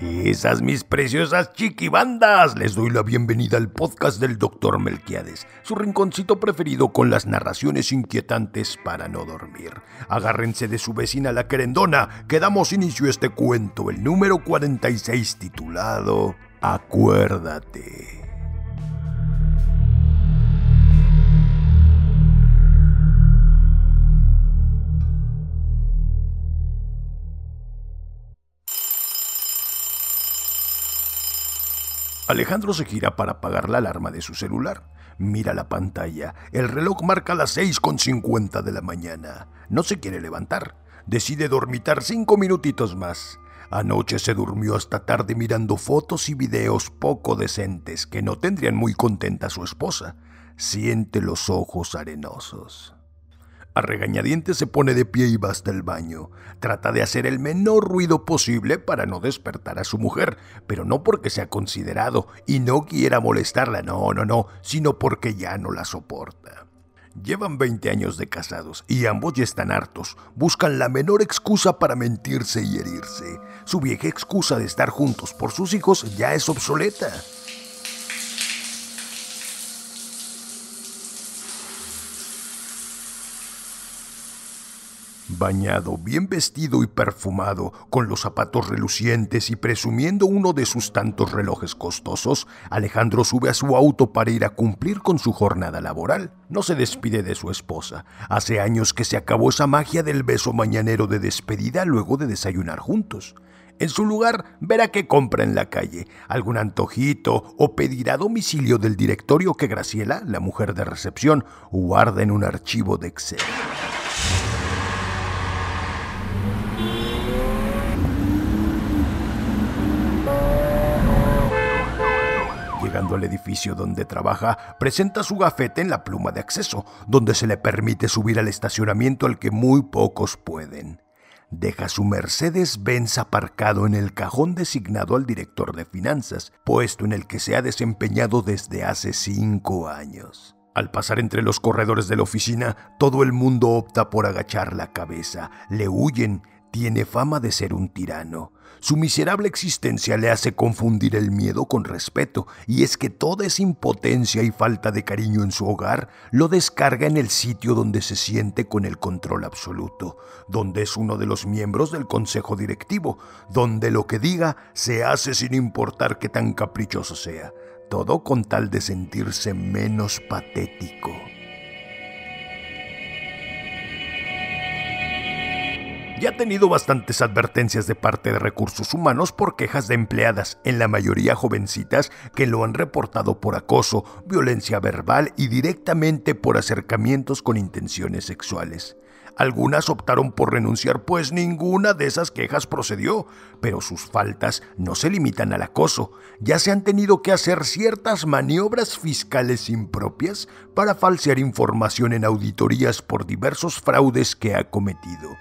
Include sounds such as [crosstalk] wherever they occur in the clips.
Esas mis preciosas chiquibandas, les doy la bienvenida al podcast del Dr. Melquiades, su rinconcito preferido con las narraciones inquietantes para no dormir. Agárrense de su vecina la querendona, que damos inicio a este cuento, el número 46 titulado Acuérdate. Alejandro se gira para apagar la alarma de su celular. Mira la pantalla. El reloj marca las 6.50 de la mañana. No se quiere levantar. Decide dormitar cinco minutitos más. Anoche se durmió hasta tarde mirando fotos y videos poco decentes que no tendrían muy contenta a su esposa. Siente los ojos arenosos. A regañadientes se pone de pie y va hasta el baño. Trata de hacer el menor ruido posible para no despertar a su mujer, pero no porque sea considerado y no quiera molestarla, no, no, no, sino porque ya no la soporta. Llevan 20 años de casados y ambos ya están hartos. Buscan la menor excusa para mentirse y herirse. Su vieja excusa de estar juntos por sus hijos ya es obsoleta. Bañado, bien vestido y perfumado, con los zapatos relucientes y presumiendo uno de sus tantos relojes costosos, Alejandro sube a su auto para ir a cumplir con su jornada laboral. No se despide de su esposa. Hace años que se acabó esa magia del beso mañanero de despedida luego de desayunar juntos. En su lugar, verá qué compra en la calle, algún antojito o pedirá domicilio del directorio que Graciela, la mujer de recepción, guarda en un archivo de Excel. Al edificio donde trabaja, presenta su gafete en la pluma de acceso, donde se le permite subir al estacionamiento al que muy pocos pueden. Deja su Mercedes-Benz aparcado en el cajón designado al director de finanzas, puesto en el que se ha desempeñado desde hace cinco años. Al pasar entre los corredores de la oficina, todo el mundo opta por agachar la cabeza, le huyen, tiene fama de ser un tirano. Su miserable existencia le hace confundir el miedo con respeto, y es que toda esa impotencia y falta de cariño en su hogar lo descarga en el sitio donde se siente con el control absoluto, donde es uno de los miembros del consejo directivo, donde lo que diga se hace sin importar qué tan caprichoso sea, todo con tal de sentirse menos patético. Ya ha tenido bastantes advertencias de parte de recursos humanos por quejas de empleadas, en la mayoría jovencitas, que lo han reportado por acoso, violencia verbal y directamente por acercamientos con intenciones sexuales. Algunas optaron por renunciar pues ninguna de esas quejas procedió, pero sus faltas no se limitan al acoso. Ya se han tenido que hacer ciertas maniobras fiscales impropias para falsear información en auditorías por diversos fraudes que ha cometido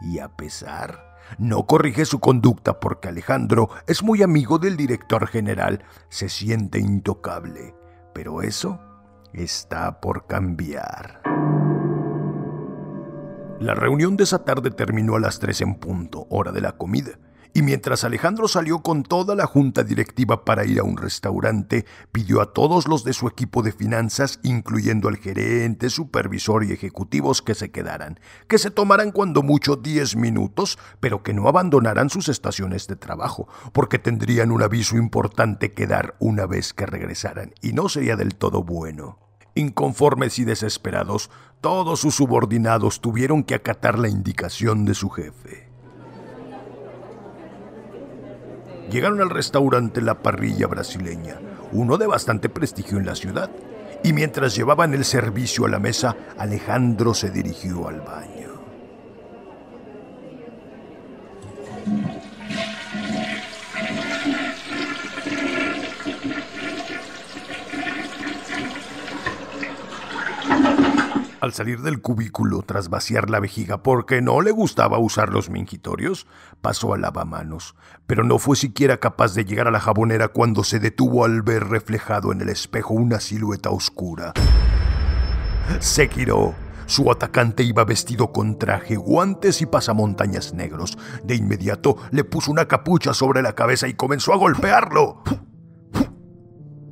y a pesar, no corrige su conducta porque Alejandro es muy amigo del director general, se siente intocable, pero eso está por cambiar. La reunión de esa tarde terminó a las 3 en punto, hora de la comida y mientras Alejandro salió con toda la junta directiva para ir a un restaurante, pidió a todos los de su equipo de finanzas, incluyendo al gerente, supervisor y ejecutivos, que se quedaran, que se tomaran cuando mucho 10 minutos, pero que no abandonaran sus estaciones de trabajo, porque tendrían un aviso importante que dar una vez que regresaran, y no sería del todo bueno. Inconformes y desesperados, todos sus subordinados tuvieron que acatar la indicación de su jefe. Llegaron al restaurante La Parrilla Brasileña, uno de bastante prestigio en la ciudad, y mientras llevaban el servicio a la mesa, Alejandro se dirigió al baño. Al salir del cubículo tras vaciar la vejiga porque no le gustaba usar los mingitorios, pasó al lavamanos, pero no fue siquiera capaz de llegar a la jabonera cuando se detuvo al ver reflejado en el espejo una silueta oscura. Se giró. Su atacante iba vestido con traje, guantes y pasamontañas negros. De inmediato le puso una capucha sobre la cabeza y comenzó a golpearlo.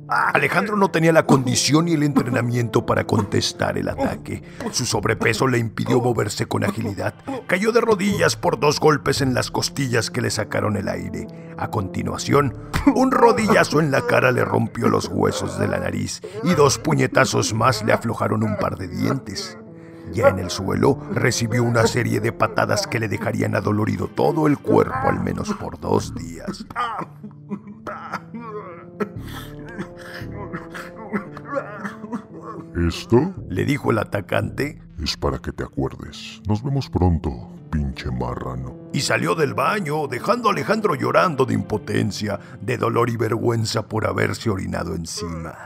Alejandro no tenía la condición ni el entrenamiento para contestar el ataque. Su sobrepeso le impidió moverse con agilidad. Cayó de rodillas por dos golpes en las costillas que le sacaron el aire. A continuación, un rodillazo en la cara le rompió los huesos de la nariz y dos puñetazos más le aflojaron un par de dientes. Ya en el suelo, recibió una serie de patadas que le dejarían adolorido todo el cuerpo al menos por dos días. ¿Esto? Le dijo el atacante. Es para que te acuerdes. Nos vemos pronto, pinche marrano. Y salió del baño, dejando a Alejandro llorando de impotencia, de dolor y vergüenza por haberse orinado encima. [laughs]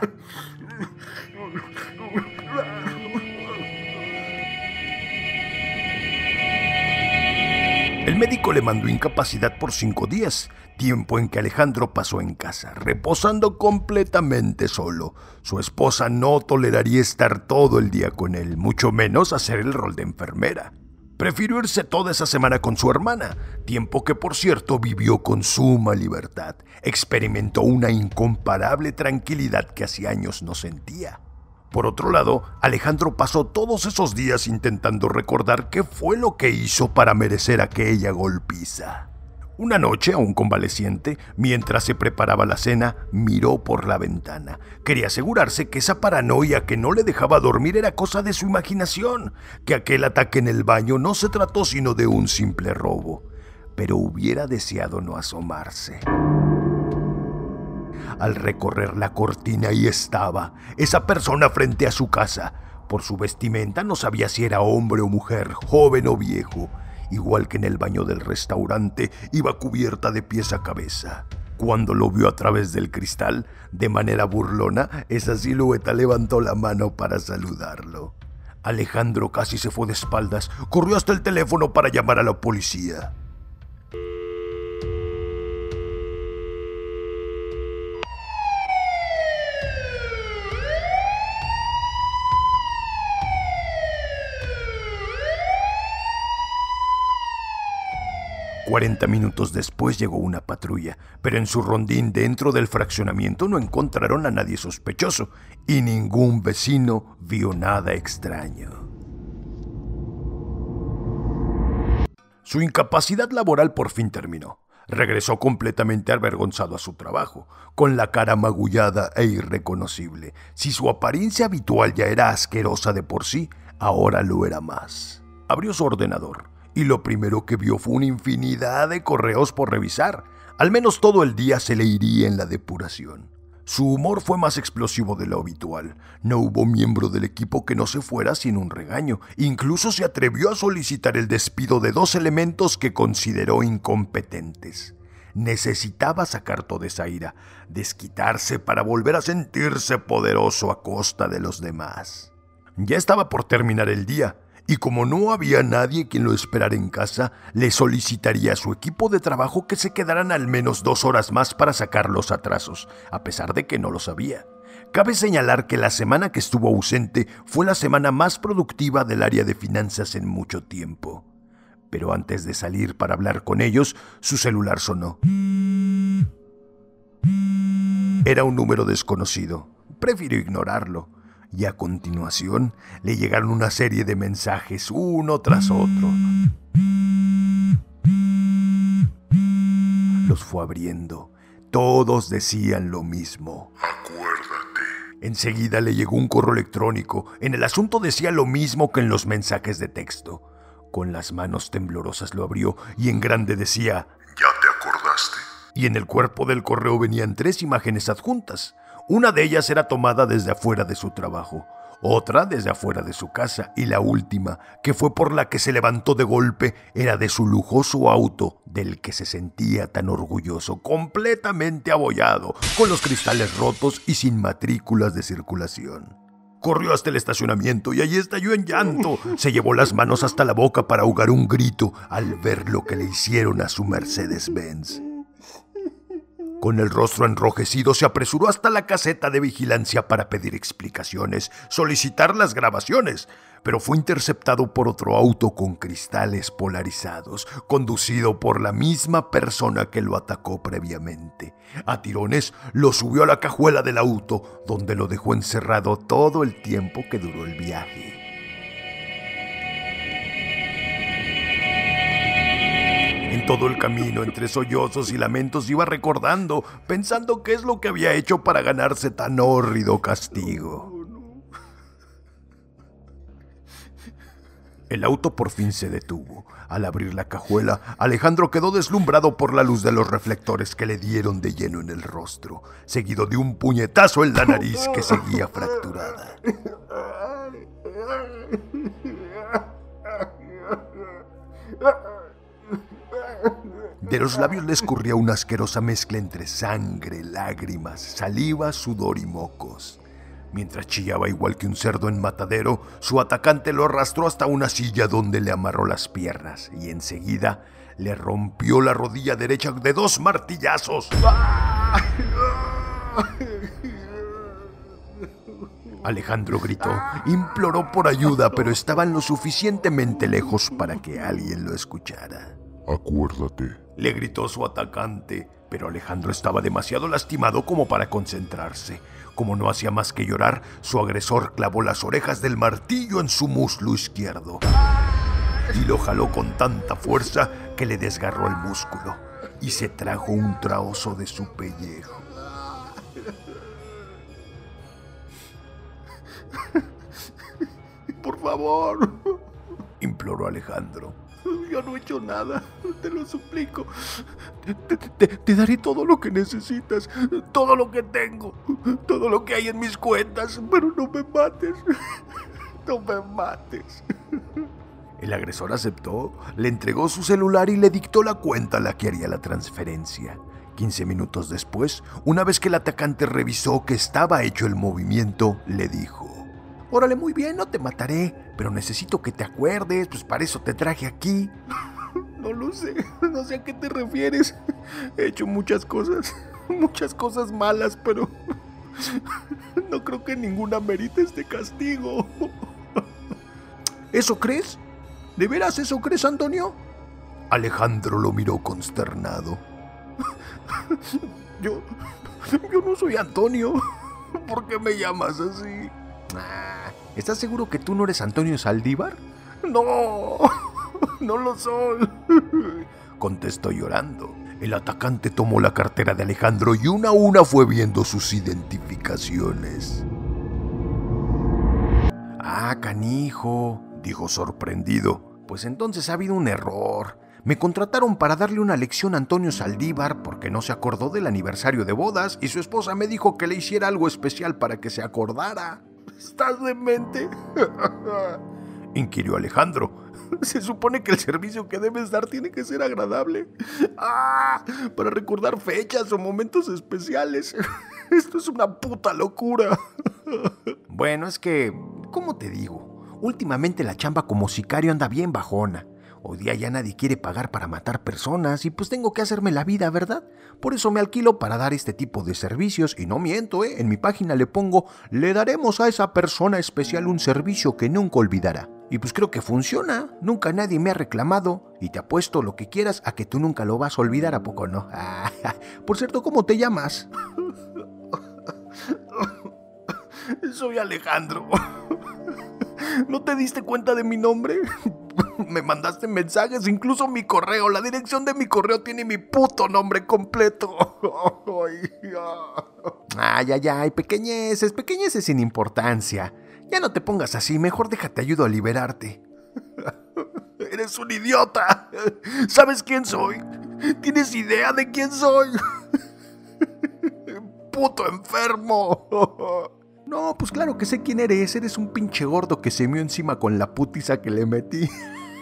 El médico le mandó incapacidad por cinco días, tiempo en que Alejandro pasó en casa, reposando completamente solo. Su esposa no toleraría estar todo el día con él, mucho menos hacer el rol de enfermera. Prefirió irse toda esa semana con su hermana, tiempo que por cierto vivió con suma libertad. Experimentó una incomparable tranquilidad que hacía años no sentía. Por otro lado, Alejandro pasó todos esos días intentando recordar qué fue lo que hizo para merecer aquella golpiza. Una noche, aún convaleciente, mientras se preparaba la cena, miró por la ventana. Quería asegurarse que esa paranoia que no le dejaba dormir era cosa de su imaginación, que aquel ataque en el baño no se trató sino de un simple robo. Pero hubiera deseado no asomarse. Al recorrer la cortina ahí estaba, esa persona frente a su casa. Por su vestimenta no sabía si era hombre o mujer, joven o viejo. Igual que en el baño del restaurante, iba cubierta de pies a cabeza. Cuando lo vio a través del cristal, de manera burlona, esa silueta levantó la mano para saludarlo. Alejandro casi se fue de espaldas, corrió hasta el teléfono para llamar a la policía. 40 minutos después llegó una patrulla, pero en su rondín dentro del fraccionamiento no encontraron a nadie sospechoso y ningún vecino vio nada extraño. Su incapacidad laboral por fin terminó. Regresó completamente avergonzado a su trabajo, con la cara magullada e irreconocible. Si su apariencia habitual ya era asquerosa de por sí, ahora lo era más. Abrió su ordenador y lo primero que vio fue una infinidad de correos por revisar. Al menos todo el día se le iría en la depuración. Su humor fue más explosivo de lo habitual. No hubo miembro del equipo que no se fuera sin un regaño. Incluso se atrevió a solicitar el despido de dos elementos que consideró incompetentes. Necesitaba sacar toda esa ira, desquitarse para volver a sentirse poderoso a costa de los demás. Ya estaba por terminar el día y como no había nadie quien lo esperara en casa, le solicitaría a su equipo de trabajo que se quedaran al menos dos horas más para sacar los atrasos, a pesar de que no lo sabía. Cabe señalar que la semana que estuvo ausente fue la semana más productiva del área de finanzas en mucho tiempo. Pero antes de salir para hablar con ellos, su celular sonó. Era un número desconocido. Prefirió ignorarlo y a continuación le llegaron una serie de mensajes uno tras otro. Los fue abriendo. Todos decían lo mismo. Acuérdate. Enseguida le llegó un correo electrónico. En el asunto decía lo mismo que en los mensajes de texto. Con las manos temblorosas lo abrió y en grande decía, Ya te acordaste. Y en el cuerpo del correo venían tres imágenes adjuntas. Una de ellas era tomada desde afuera de su trabajo, otra desde afuera de su casa y la última, que fue por la que se levantó de golpe, era de su lujoso auto, del que se sentía tan orgulloso, completamente abollado, con los cristales rotos y sin matrículas de circulación. Corrió hasta el estacionamiento y allí estalló en llanto. Se llevó las manos hasta la boca para ahogar un grito al ver lo que le hicieron a su Mercedes-Benz. Con el rostro enrojecido se apresuró hasta la caseta de vigilancia para pedir explicaciones, solicitar las grabaciones, pero fue interceptado por otro auto con cristales polarizados, conducido por la misma persona que lo atacó previamente. A tirones lo subió a la cajuela del auto, donde lo dejó encerrado todo el tiempo que duró el viaje. En todo el camino, entre sollozos y lamentos, iba recordando, pensando qué es lo que había hecho para ganarse tan hórrido castigo. El auto por fin se detuvo. Al abrir la cajuela, Alejandro quedó deslumbrado por la luz de los reflectores que le dieron de lleno en el rostro, seguido de un puñetazo en la nariz que seguía fracturada. [laughs] De los labios le escurría una asquerosa mezcla entre sangre, lágrimas, saliva, sudor y mocos. Mientras chillaba igual que un cerdo en matadero, su atacante lo arrastró hasta una silla donde le amarró las piernas y enseguida le rompió la rodilla derecha de dos martillazos. Alejandro gritó, imploró por ayuda, pero estaban lo suficientemente lejos para que alguien lo escuchara. Acuérdate. Le gritó su atacante, pero Alejandro estaba demasiado lastimado como para concentrarse. Como no hacía más que llorar, su agresor clavó las orejas del martillo en su muslo izquierdo y lo jaló con tanta fuerza que le desgarró el músculo y se trajo un trozo de su pellejo. [laughs] Por favor, imploró Alejandro. Yo no he hecho nada, te lo suplico. Te, daré todo lo que necesitas, todo lo que tengo, todo lo que hay en mis cuentas, pero no me mates, no me mates. El agresor aceptó, le entregó su celular y le dictó la cuenta a la que haría la transferencia. 15 minutos después, una vez que el atacante revisó que estaba hecho el movimiento, le dijo, Órale, muy bien, no te mataré, pero necesito que te acuerdes, pues para eso te traje aquí. [laughs] No lo sé, no sé a qué te refieres. He hecho muchas cosas, [laughs] muchas cosas malas, pero [laughs] no creo que ninguna merite este castigo. ¿Eso crees? ¿De veras eso crees, Antonio? Alejandro lo miró consternado. Yo, yo no soy Antonio. ¿Por qué me llamas así? ¿Estás seguro que tú no eres Antonio Saldívar? No, [laughs] no lo soy. [laughs] Contestó llorando. El atacante tomó la cartera de Alejandro y una a una fue viendo sus identificaciones. Ah, canijo, dijo sorprendido. Pues entonces ha habido un error. Me contrataron para darle una lección a Antonio Saldívar porque no se acordó del aniversario de bodas y su esposa me dijo que le hiciera algo especial para que se acordara. ¿Estás demente? [laughs] inquirió Alejandro. [laughs] Se supone que el servicio que debes dar tiene que ser agradable. [laughs] ¡Ah! Para recordar fechas o momentos especiales. Esto es una puta locura. Bueno, es que, ¿cómo te digo? Últimamente la chamba como sicario anda bien bajona. Hoy día ya nadie quiere pagar para matar personas y pues tengo que hacerme la vida, ¿verdad? Por eso me alquilo para dar este tipo de servicios y no miento, ¿eh? En mi página le pongo, le daremos a esa persona especial un servicio que nunca olvidará. Y pues creo que funciona, nunca nadie me ha reclamado y te apuesto lo que quieras a que tú nunca lo vas a olvidar, ¿a poco no? [laughs] por cierto, ¿cómo te llamas? [laughs] Soy Alejandro. [laughs] ¿No te diste cuenta de mi nombre? Me mandaste mensajes, incluso mi correo. La dirección de mi correo tiene mi puto nombre completo. [laughs] Ay, ay, ay, pequeñeces, pequeñeces sin importancia. Ya no te pongas así, mejor déjate ayudo a liberarte. [laughs] Eres un idiota. ¿Sabes quién soy? ¿Tienes idea de quién soy? [laughs] Puto enfermo. No, pues claro que sé quién eres. Eres un pinche gordo que se mió encima con la putiza que le metí.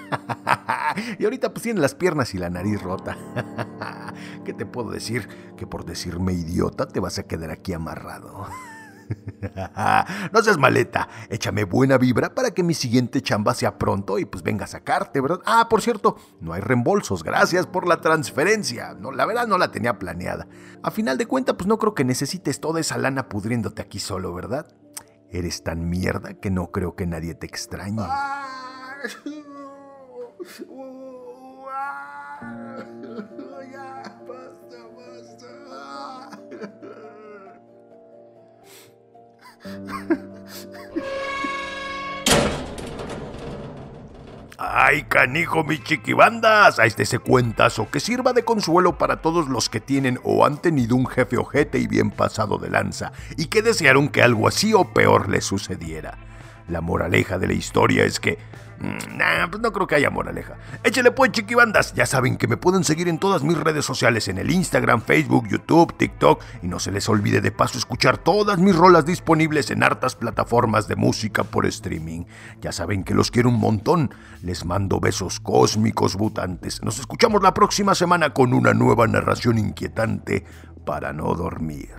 [laughs] y ahorita pues tiene las piernas y la nariz rota. [laughs] ¿Qué te puedo decir? Que por decirme idiota te vas a quedar aquí amarrado. [laughs] no seas maleta, échame buena vibra para que mi siguiente chamba sea pronto y pues venga a sacarte, ¿verdad? Ah, por cierto, no hay reembolsos, gracias por la transferencia. No, la verdad no la tenía planeada. A final de cuentas, pues no creo que necesites toda esa lana pudriéndote aquí solo, ¿verdad? Eres tan mierda que no creo que nadie te extrañe. ¡Ay, canijo, mis chiquibandas! A este se cuentazo que sirva de consuelo para todos los que tienen o han tenido un jefe ojete y bien pasado de lanza, y que desearon que algo así o peor les sucediera. La moraleja de la historia es que Mm, nah, pues no creo que haya moraleja. Échale pues, chiquibandas. Ya saben que me pueden seguir en todas mis redes sociales, en el Instagram, Facebook, YouTube, TikTok. Y no se les olvide de paso escuchar todas mis rolas disponibles en hartas plataformas de música por streaming. Ya saben que los quiero un montón. Les mando besos cósmicos mutantes. Nos escuchamos la próxima semana con una nueva narración inquietante para no dormir.